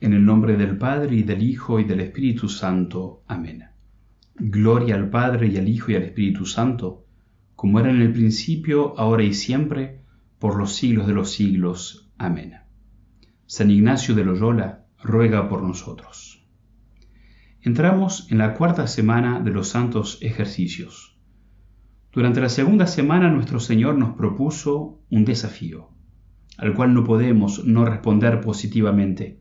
En el nombre del Padre y del Hijo y del Espíritu Santo. Amén. Gloria al Padre y al Hijo y al Espíritu Santo, como era en el principio, ahora y siempre, por los siglos de los siglos. Amén. San Ignacio de Loyola ruega por nosotros. Entramos en la cuarta semana de los santos ejercicios. Durante la segunda semana nuestro Señor nos propuso un desafío, al cual no podemos no responder positivamente,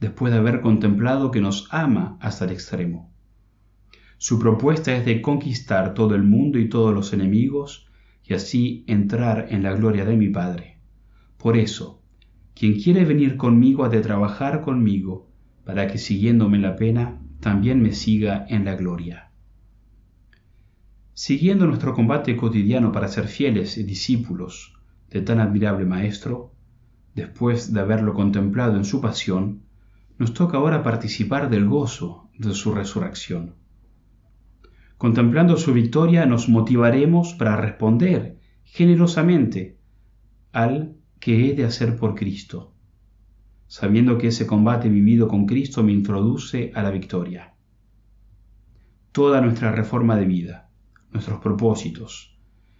después de haber contemplado que nos ama hasta el extremo. Su propuesta es de conquistar todo el mundo y todos los enemigos y así entrar en la gloria de mi Padre. Por eso, quien quiere venir conmigo ha de trabajar conmigo, para que siguiéndome la pena, también me siga en la gloria. Siguiendo nuestro combate cotidiano para ser fieles y discípulos de tan admirable Maestro, después de haberlo contemplado en su pasión, nos toca ahora participar del gozo de su resurrección. Contemplando su victoria nos motivaremos para responder generosamente al que he de hacer por Cristo, sabiendo que ese combate vivido con Cristo me introduce a la victoria. Toda nuestra reforma de vida, nuestros propósitos,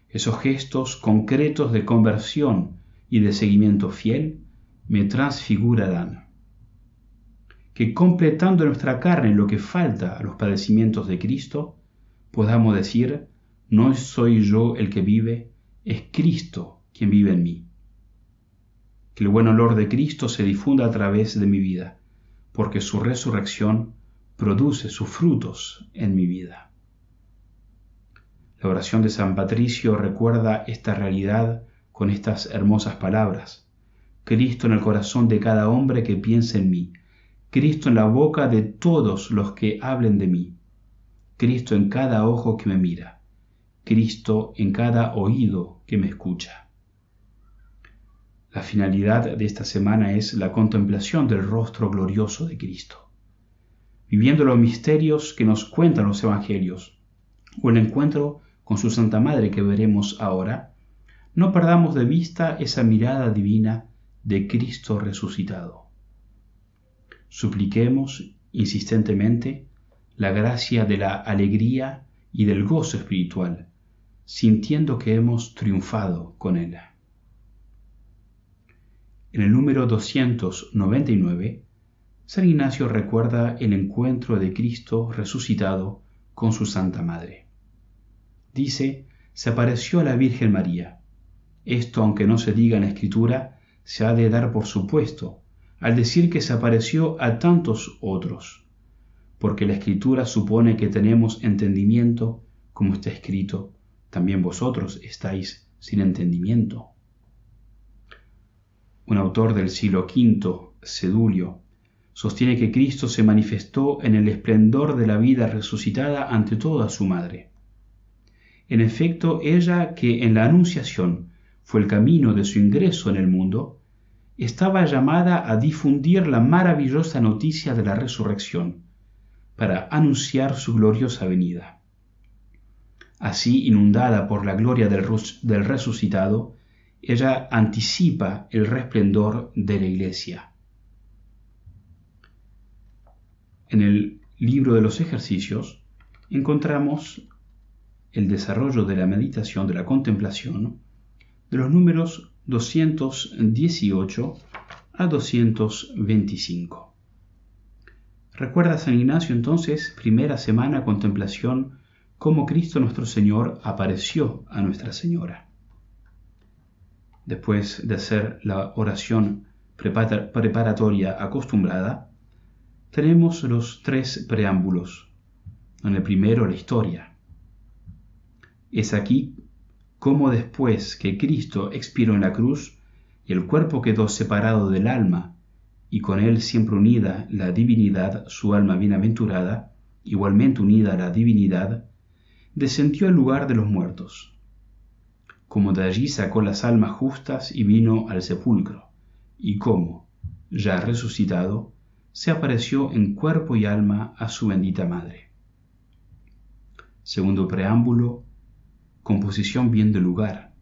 esos gestos concretos de conversión y de seguimiento fiel, me transfigurarán que completando nuestra carne lo que falta a los padecimientos de Cristo, podamos decir, no soy yo el que vive, es Cristo quien vive en mí. Que el buen olor de Cristo se difunda a través de mi vida, porque su resurrección produce sus frutos en mi vida. La oración de San Patricio recuerda esta realidad con estas hermosas palabras. Cristo en el corazón de cada hombre que piensa en mí Cristo en la boca de todos los que hablen de mí, Cristo en cada ojo que me mira, Cristo en cada oído que me escucha. La finalidad de esta semana es la contemplación del rostro glorioso de Cristo, viviendo los misterios que nos cuentan los evangelios, o el encuentro con su Santa Madre que veremos ahora, no perdamos de vista esa mirada divina de Cristo resucitado supliquemos insistentemente la gracia de la alegría y del gozo espiritual, sintiendo que hemos triunfado con Él. En el número 299, San Ignacio recuerda el encuentro de Cristo resucitado con su Santa Madre. Dice, se apareció a la Virgen María. Esto, aunque no se diga en la Escritura, se ha de dar por supuesto, al decir que se apareció a tantos otros, porque la escritura supone que tenemos entendimiento, como está escrito, también vosotros estáis sin entendimiento. Un autor del siglo V, Sedulio, sostiene que Cristo se manifestó en el esplendor de la vida resucitada ante toda su madre. En efecto, ella que en la Anunciación fue el camino de su ingreso en el mundo, estaba llamada a difundir la maravillosa noticia de la resurrección, para anunciar su gloriosa venida. Así, inundada por la gloria del, resucitado, ella anticipa el resplendor de la iglesia. En el libro de los ejercicios encontramos el desarrollo de la meditación, de la contemplación, de los números 218 a 225. Recuerda San Ignacio entonces, primera semana contemplación, cómo Cristo nuestro Señor apareció a Nuestra Señora. Después de hacer la oración preparatoria acostumbrada, tenemos los tres preámbulos. En el primero, la historia. Es aquí cómo después que Cristo expiró en la cruz y el cuerpo quedó separado del alma, y con él siempre unida la divinidad, su alma bienaventurada, igualmente unida a la divinidad, descendió al lugar de los muertos. Como de allí sacó las almas justas y vino al sepulcro, y como, ya resucitado, se apareció en cuerpo y alma a su bendita madre. Segundo preámbulo, composición bien del lugar.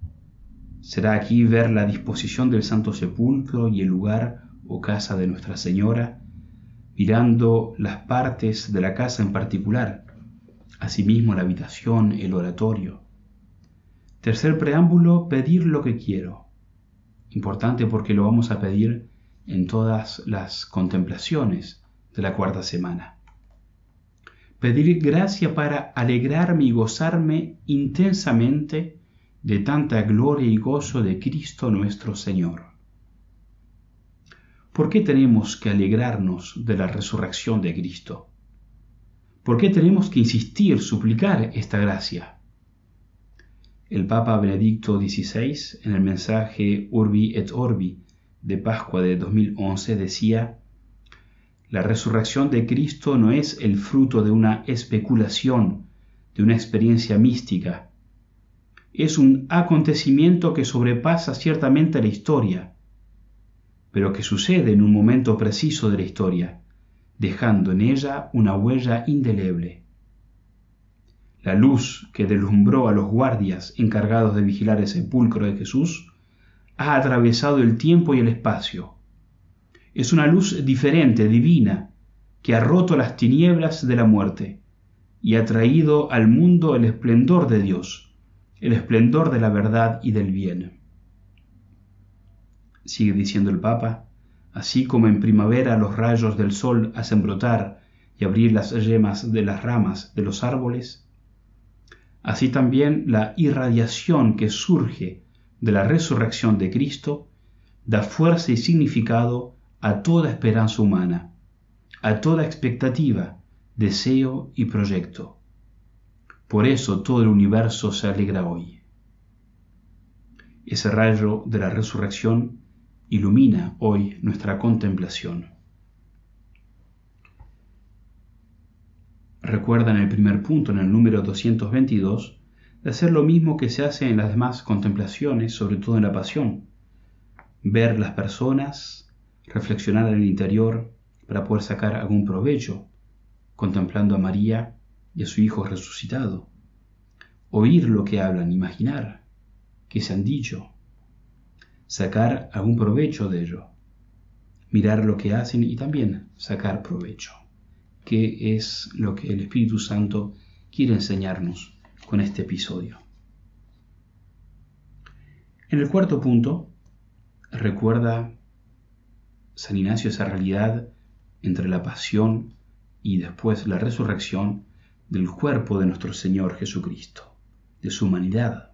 Será aquí ver la disposición del Santo Sepulcro y el lugar o casa de Nuestra Señora, mirando las partes de la casa en particular, asimismo la habitación, el oratorio. Tercer preámbulo, pedir lo que quiero. Importante porque lo vamos a pedir en todas las contemplaciones de la cuarta semana. Pedir gracia para alegrarme y gozarme intensamente de tanta gloria y gozo de Cristo nuestro Señor. ¿Por qué tenemos que alegrarnos de la resurrección de Cristo? ¿Por qué tenemos que insistir, suplicar esta gracia? El Papa Benedicto XVI, en el mensaje Urbi et Orbi de Pascua de 2011, decía, la resurrección de Cristo no es el fruto de una especulación, de una experiencia mística. Es un acontecimiento que sobrepasa ciertamente la historia, pero que sucede en un momento preciso de la historia, dejando en ella una huella indeleble. La luz que deslumbró a los guardias encargados de vigilar el sepulcro de Jesús ha atravesado el tiempo y el espacio es una luz diferente, divina, que ha roto las tinieblas de la muerte y ha traído al mundo el esplendor de Dios, el esplendor de la verdad y del bien. Sigue diciendo el Papa, así como en primavera los rayos del sol hacen brotar y abrir las yemas de las ramas de los árboles, así también la irradiación que surge de la resurrección de Cristo da fuerza y significado a toda esperanza humana, a toda expectativa, deseo y proyecto. Por eso todo el universo se alegra hoy. Ese rayo de la resurrección ilumina hoy nuestra contemplación. Recuerda en el primer punto, en el número 222, de hacer lo mismo que se hace en las demás contemplaciones, sobre todo en la pasión. Ver las personas, reflexionar en el interior para poder sacar algún provecho, contemplando a María y a su Hijo resucitado, oír lo que hablan, imaginar qué se han dicho, sacar algún provecho de ello, mirar lo que hacen y también sacar provecho, qué es lo que el Espíritu Santo quiere enseñarnos con este episodio. En el cuarto punto, recuerda San Ignacio esa realidad entre la pasión y después la resurrección del cuerpo de nuestro Señor Jesucristo, de su humanidad.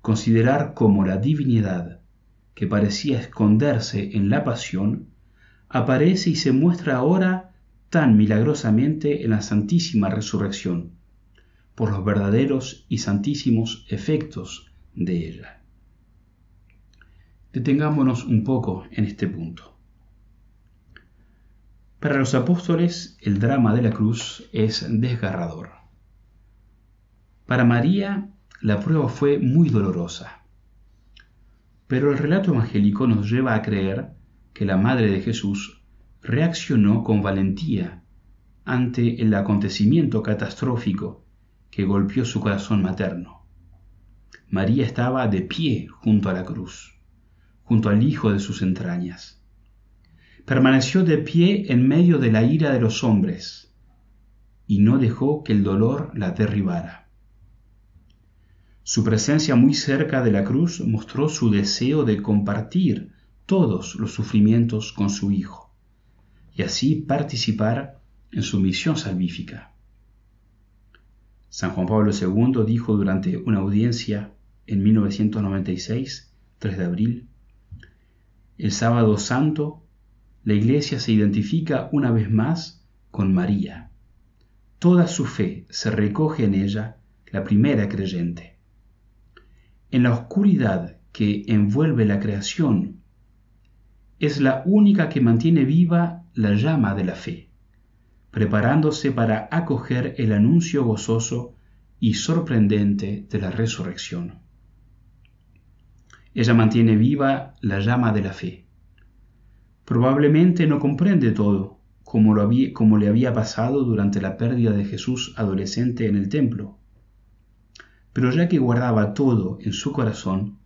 Considerar cómo la divinidad que parecía esconderse en la pasión aparece y se muestra ahora tan milagrosamente en la santísima resurrección, por los verdaderos y santísimos efectos de ella. Detengámonos un poco en este punto. Para los apóstoles el drama de la cruz es desgarrador. Para María la prueba fue muy dolorosa. Pero el relato evangélico nos lleva a creer que la Madre de Jesús reaccionó con valentía ante el acontecimiento catastrófico que golpeó su corazón materno. María estaba de pie junto a la cruz junto al Hijo de sus entrañas. Permaneció de pie en medio de la ira de los hombres y no dejó que el dolor la derribara. Su presencia muy cerca de la cruz mostró su deseo de compartir todos los sufrimientos con su Hijo y así participar en su misión salvífica. San Juan Pablo II dijo durante una audiencia en 1996, 3 de abril, el sábado santo, la iglesia se identifica una vez más con María. Toda su fe se recoge en ella, la primera creyente. En la oscuridad que envuelve la creación, es la única que mantiene viva la llama de la fe, preparándose para acoger el anuncio gozoso y sorprendente de la resurrección. Ella mantiene viva la llama de la fe. Probablemente no comprende todo, como, lo había, le había pasado durante la pérdida de Jesús adolescente en el templo. Pero ya que guardaba todo en su corazón,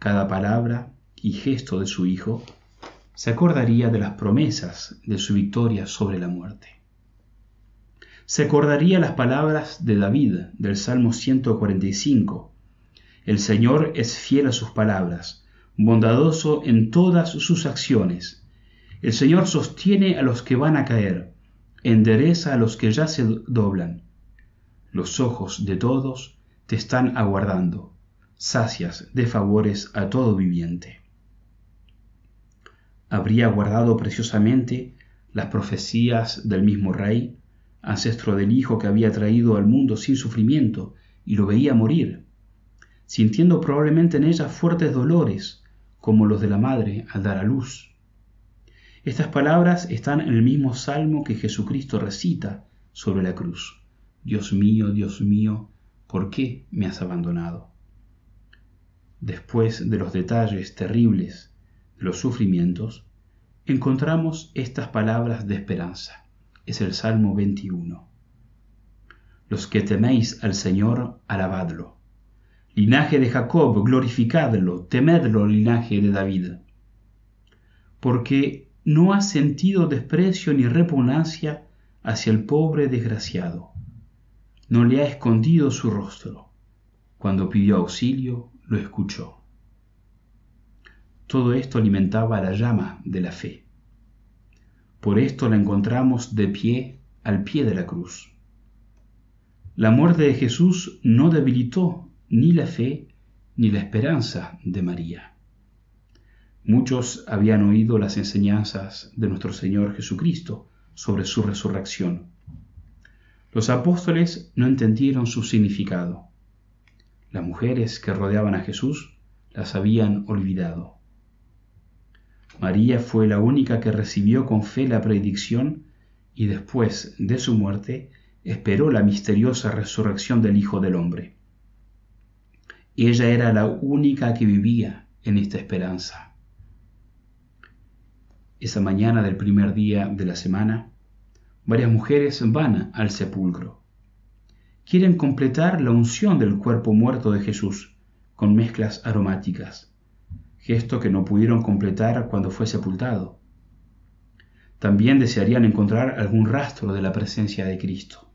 cada palabra y gesto de su Hijo, se acordaría de las promesas de su victoria sobre la muerte. Se acordaría las palabras de David del Salmo 145. El Señor es fiel a sus palabras, bondadoso en todas sus acciones. El Señor sostiene a los que van a caer, endereza a los que ya se doblan. Los ojos de todos te están aguardando, sacias de favores a todo viviente habría guardado preciosamente las profecías del mismo rey, ancestro del hijo que había traído al mundo sin sufrimiento y lo veía morir, sintiendo probablemente en ella fuertes dolores, como los de la madre al dar a luz. Estas palabras están en el mismo salmo que Jesucristo recita sobre la cruz. Dios mío, Dios mío, ¿por qué me has abandonado? Después de los detalles terribles los sufrimientos, encontramos estas palabras de esperanza. Es el Salmo 21. Los que teméis al Señor, alabadlo. Linaje de Jacob, glorificadlo, temedlo, linaje de David. Porque no ha sentido desprecio ni repugnancia hacia el pobre desgraciado. No le ha escondido su rostro. Cuando pidió auxilio, lo escuchó. Todo esto alimentaba la llama de la fe. Por esto la encontramos de pie al pie de la cruz. La muerte de Jesús no debilitó ni la fe ni la esperanza de María. Muchos habían oído las enseñanzas de nuestro Señor Jesucristo sobre su resurrección. Los apóstoles no entendieron su significado. Las mujeres que rodeaban a Jesús las habían olvidado. María fue la única que recibió con fe la predicción y después de su muerte esperó la misteriosa resurrección del Hijo del Hombre. Ella era la única que vivía en esta esperanza. Esa mañana del primer día de la semana, varias mujeres van al sepulcro. Quieren completar la unción del cuerpo muerto de Jesús con mezclas aromáticas gesto que no pudieron completar cuando fue sepultado. También desearían encontrar algún rastro de la presencia de Cristo.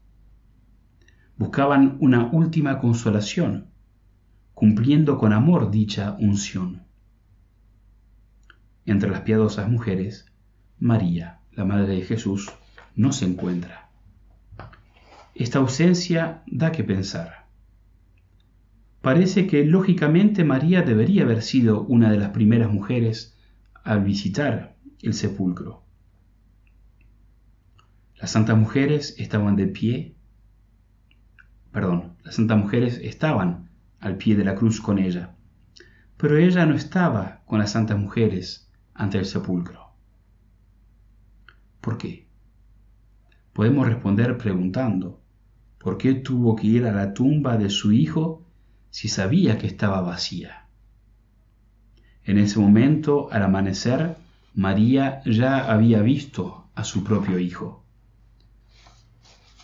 Buscaban una última consolación, cumpliendo con amor dicha unción. Entre las piadosas mujeres, María, la Madre de Jesús, no se encuentra. Esta ausencia da que pensar parece que lógicamente María debería haber sido una de las primeras mujeres al visitar el sepulcro. Las santas mujeres estaban de pie, perdón, las santas mujeres estaban al pie de la cruz con ella, pero ella no estaba con las santas mujeres ante el sepulcro. ¿Por qué? Podemos responder preguntando, ¿por qué tuvo que ir a la tumba de su hijo si sabía que estaba vacía. En ese momento, al amanecer, María ya había visto a su propio hijo.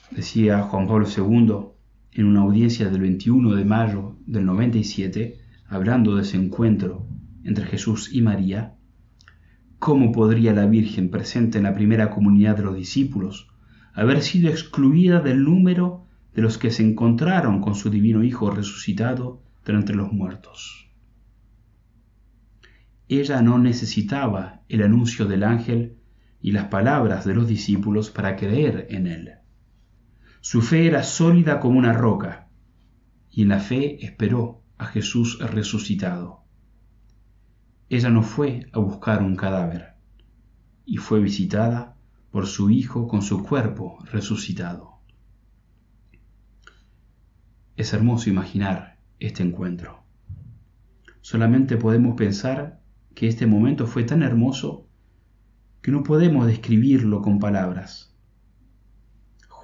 Decía Juan Pablo II en una audiencia del 21 de mayo del 97, hablando de ese encuentro entre Jesús y María, ¿cómo podría la Virgen presente en la primera comunidad de los discípulos haber sido excluida del número de los que se encontraron con su divino Hijo resucitado de entre los muertos. Ella no necesitaba el anuncio del ángel y las palabras de los discípulos para creer en él. Su fe era sólida como una roca, y en la fe esperó a Jesús resucitado. Ella no fue a buscar un cadáver, y fue visitada por su Hijo con su cuerpo resucitado. Es hermoso imaginar este encuentro. Solamente podemos pensar que este momento fue tan hermoso que no podemos describirlo con palabras.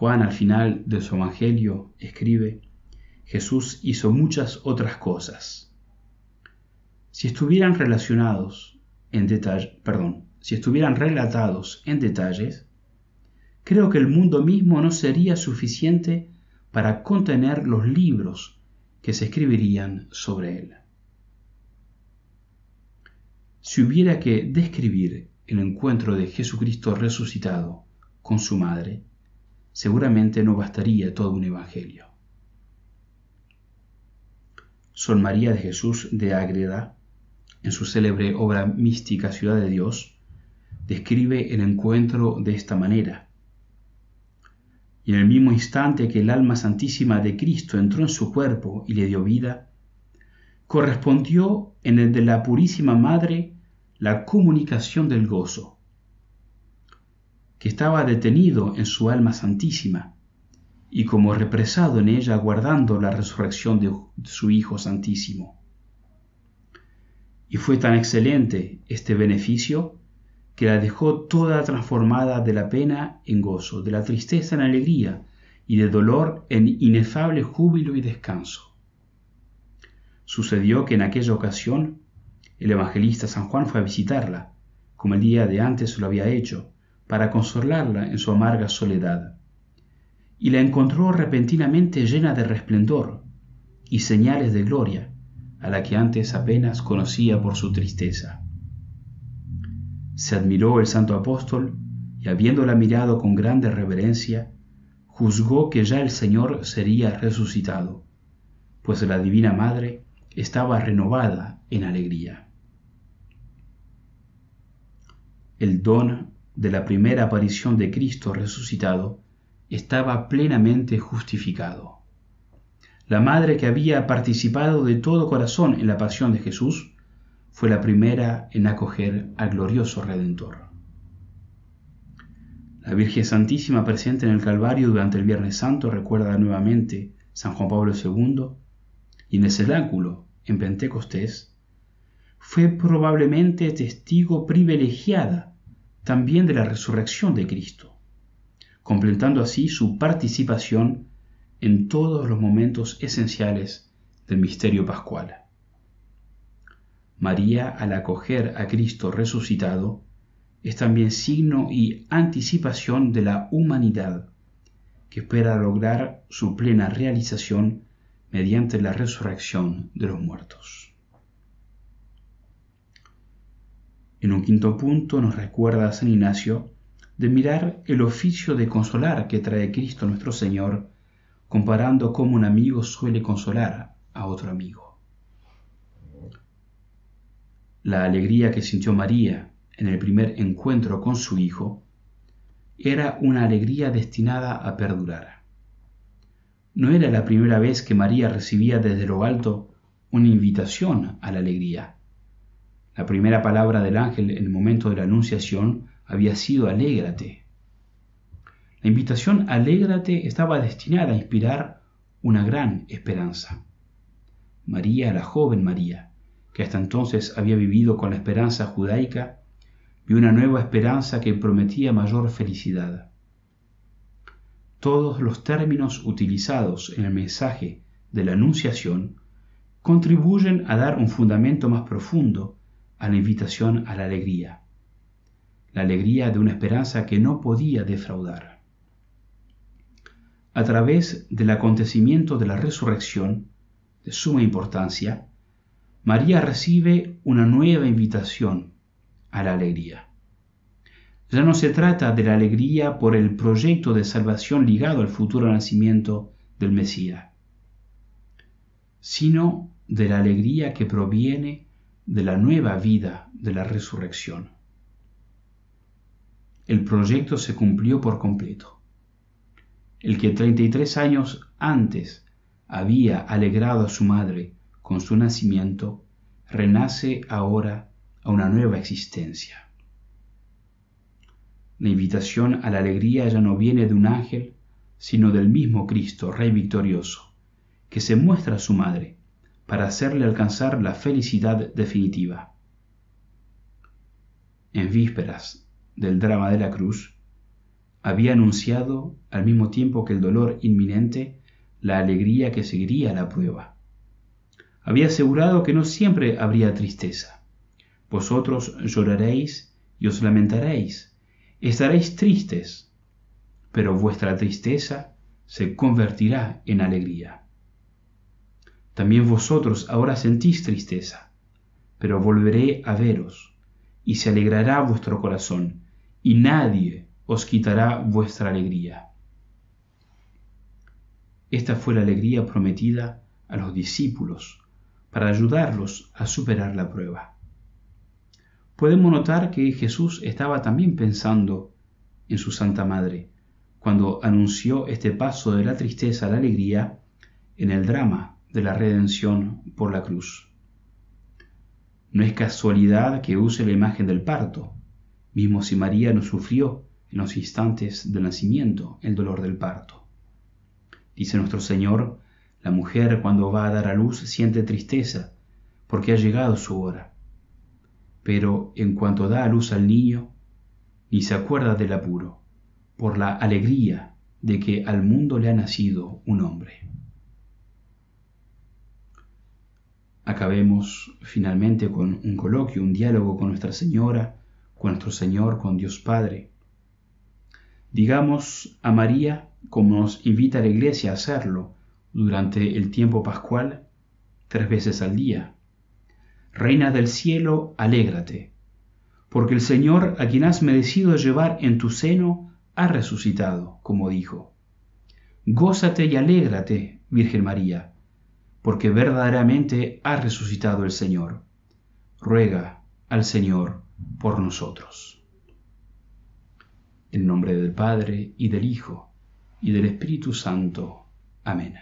Juan al final de su Evangelio escribe, Jesús hizo muchas otras cosas. Si estuvieran relacionados en detalle, perdón, si estuvieran relatados en detalles, creo que el mundo mismo no sería suficiente para contener los libros que se escribirían sobre él. Si hubiera que describir el encuentro de Jesucristo resucitado con su madre, seguramente no bastaría todo un evangelio. Sol María de Jesús de Ágreda, en su célebre obra mística Ciudad de Dios, describe el encuentro de esta manera. Y en el mismo instante que el alma santísima de Cristo entró en su cuerpo y le dio vida, correspondió en el de la Purísima Madre la comunicación del gozo, que estaba detenido en su alma santísima y como represado en ella aguardando la resurrección de su Hijo Santísimo. Y fue tan excelente este beneficio que la dejó toda transformada de la pena en gozo, de la tristeza en alegría y de dolor en inefable júbilo y descanso. Sucedió que en aquella ocasión el evangelista San Juan fue a visitarla, como el día de antes lo había hecho, para consolarla en su amarga soledad, y la encontró repentinamente llena de resplendor y señales de gloria, a la que antes apenas conocía por su tristeza. Se admiró el santo apóstol y habiéndola mirado con grande reverencia, juzgó que ya el Señor sería resucitado, pues la Divina Madre estaba renovada en alegría. El don de la primera aparición de Cristo resucitado estaba plenamente justificado. La madre que había participado de todo corazón en la pasión de Jesús fue la primera en acoger al glorioso Redentor. La Virgen Santísima presente en el Calvario durante el Viernes Santo recuerda nuevamente San Juan Pablo II y en el cenáculo, en Pentecostés, fue probablemente testigo privilegiada también de la resurrección de Cristo, completando así su participación en todos los momentos esenciales del misterio pascual. María, al acoger a Cristo resucitado, es también signo y anticipación de la humanidad, que espera lograr su plena realización mediante la resurrección de los muertos. En un quinto punto nos recuerda San Ignacio de mirar el oficio de consolar que trae Cristo nuestro Señor, comparando cómo un amigo suele consolar a otro amigo. La alegría que sintió María en el primer encuentro con su Hijo era una alegría destinada a perdurar. No era la primera vez que María recibía desde lo alto una invitación a la alegría. La primera palabra del ángel en el momento de la anunciación había sido alégrate. La invitación alégrate estaba destinada a inspirar una gran esperanza. María, la joven María, que hasta entonces había vivido con la esperanza judaica, vio una nueva esperanza que prometía mayor felicidad. Todos los términos utilizados en el mensaje de la Anunciación contribuyen a dar un fundamento más profundo a la invitación a la alegría, la alegría de una esperanza que no podía defraudar. A través del acontecimiento de la resurrección, de suma importancia, María recibe una nueva invitación a la alegría. Ya no se trata de la alegría por el proyecto de salvación ligado al futuro nacimiento del Mesías, sino de la alegría que proviene de la nueva vida de la resurrección. El proyecto se cumplió por completo. El que 33 años antes había alegrado a su madre con su nacimiento, renace ahora a una nueva existencia. La invitación a la alegría ya no viene de un ángel, sino del mismo Cristo, Rey victorioso, que se muestra a su madre para hacerle alcanzar la felicidad definitiva. En vísperas del drama de la cruz, había anunciado, al mismo tiempo que el dolor inminente, la alegría que seguiría la prueba había asegurado que no siempre habría tristeza. Vosotros lloraréis y os lamentaréis, estaréis tristes, pero vuestra tristeza se convertirá en alegría. También vosotros ahora sentís tristeza, pero volveré a veros, y se alegrará vuestro corazón, y nadie os quitará vuestra alegría. Esta fue la alegría prometida a los discípulos para ayudarlos a superar la prueba. Podemos notar que Jesús estaba también pensando en su Santa Madre cuando anunció este paso de la tristeza a la alegría en el drama de la redención por la cruz. No es casualidad que use la imagen del parto, mismo si María no sufrió en los instantes del nacimiento el dolor del parto. Dice nuestro Señor, la mujer cuando va a dar a luz siente tristeza porque ha llegado su hora. Pero en cuanto da a luz al niño, ni se acuerda del apuro, por la alegría de que al mundo le ha nacido un hombre. Acabemos finalmente con un coloquio, un diálogo con Nuestra Señora, con nuestro Señor, con Dios Padre. Digamos a María, como nos invita la Iglesia a hacerlo durante el tiempo pascual, tres veces al día. Reina del cielo, alégrate, porque el Señor a quien has merecido llevar en tu seno ha resucitado, como dijo. Gózate y alégrate, Virgen María, porque verdaderamente ha resucitado el Señor. Ruega al Señor por nosotros. En nombre del Padre y del Hijo y del Espíritu Santo. Amén.